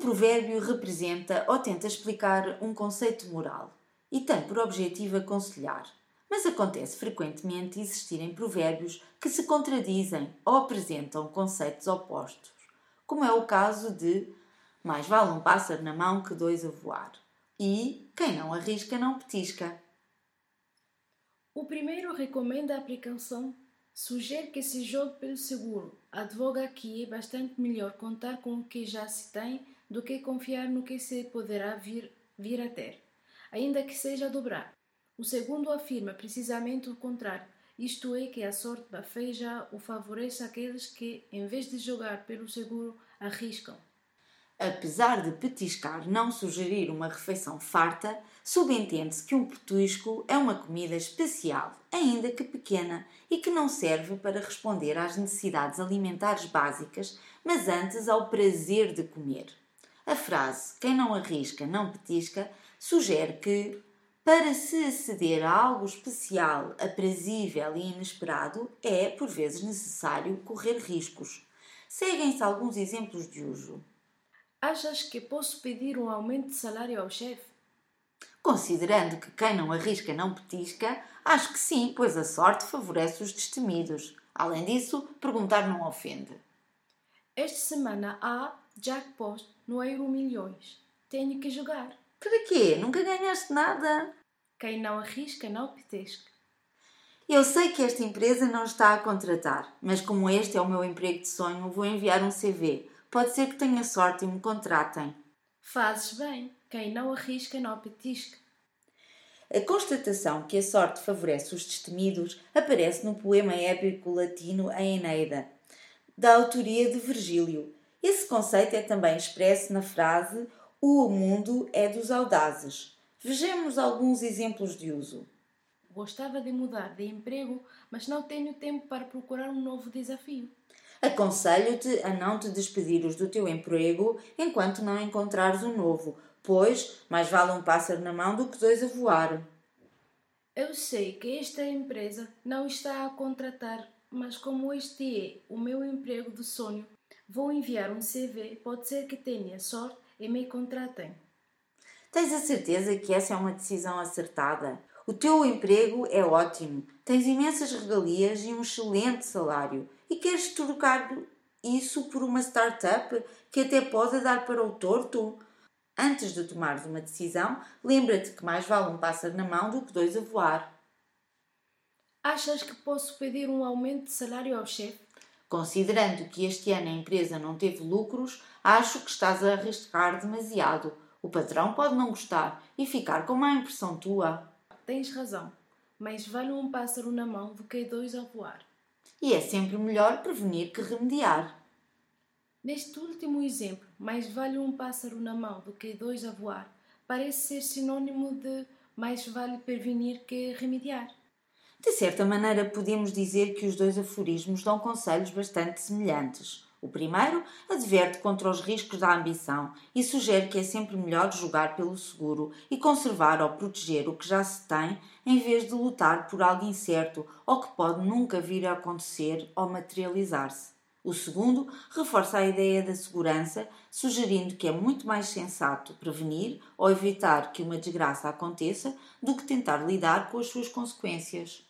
Provérbio representa ou tenta explicar um conceito moral e tem por objetivo aconselhar. Mas acontece frequentemente existirem provérbios que se contradizem ou apresentam conceitos opostos, como é o caso de mais vale um pássaro na mão que dois a voar e quem não arrisca não petisca. O primeiro recomenda a aplicação Sugere que se jogue pelo seguro. Advoga que é bastante melhor contar com o que já se tem do que confiar no que se poderá vir, vir a ter, ainda que seja dobrar. O segundo afirma precisamente o contrário, isto é, que a sorte bafeja ou favorece aqueles que, em vez de jogar pelo seguro, arriscam. Apesar de petiscar não sugerir uma refeição farta, subentende-se que um petisco é uma comida especial, ainda que pequena, e que não serve para responder às necessidades alimentares básicas, mas antes ao prazer de comer. A frase quem não arrisca não petisca sugere que, para se aceder a algo especial, aprazível e inesperado, é, por vezes, necessário correr riscos. Seguem-se alguns exemplos de uso. Achas que posso pedir um aumento de salário ao chefe? Considerando que quem não arrisca não petisca, acho que sim, pois a sorte favorece os destemidos. Além disso, perguntar não ofende. Esta semana há jackpot no Euro Milhões. Tenho que jogar. Para quê? Nunca ganhaste nada. Quem não arrisca não petisca. Eu sei que esta empresa não está a contratar, mas como este é o meu emprego de sonho, vou enviar um CV. Pode ser que tenha sorte e me contratem. Fazes bem. Quem não arrisca não petisca. A constatação que a sorte favorece os destemidos aparece no poema épico latino A Eneida, da autoria de Virgílio. Esse conceito é também expresso na frase O mundo é dos audazes. Vejamos alguns exemplos de uso. Gostava de mudar de emprego, mas não tenho tempo para procurar um novo desafio. Aconselho-te a não te despedires do teu emprego enquanto não encontrares um novo, pois mais vale um pássaro na mão do que dois a voar. Eu sei que esta empresa não está a contratar, mas como este é o meu emprego de sonho, vou enviar um CV, pode ser que tenha sorte e me contratem. Tens a certeza que essa é uma decisão acertada? O teu emprego é ótimo, tens imensas regalias e um excelente salário e queres trocar isso por uma startup que até pode dar para o torto? Antes de tomares uma decisão, lembra-te que mais vale um pássaro na mão do que dois a voar. Achas que posso pedir um aumento de salário ao chefe? Considerando que este ano a empresa não teve lucros, acho que estás a arriscar demasiado. O patrão pode não gostar e ficar com má impressão tua. Tens razão, mas vale um pássaro na mão do que dois a voar. E é sempre melhor prevenir que remediar. Neste último exemplo, mais vale um pássaro na mão do que dois a voar, parece ser sinônimo de mais vale prevenir que remediar. De certa maneira, podemos dizer que os dois aforismos dão conselhos bastante semelhantes. O primeiro adverte contra os riscos da ambição e sugere que é sempre melhor jogar pelo seguro e conservar ou proteger o que já se tem em vez de lutar por algo incerto ou que pode nunca vir a acontecer ou materializar-se. O segundo reforça a ideia da segurança, sugerindo que é muito mais sensato prevenir ou evitar que uma desgraça aconteça do que tentar lidar com as suas consequências.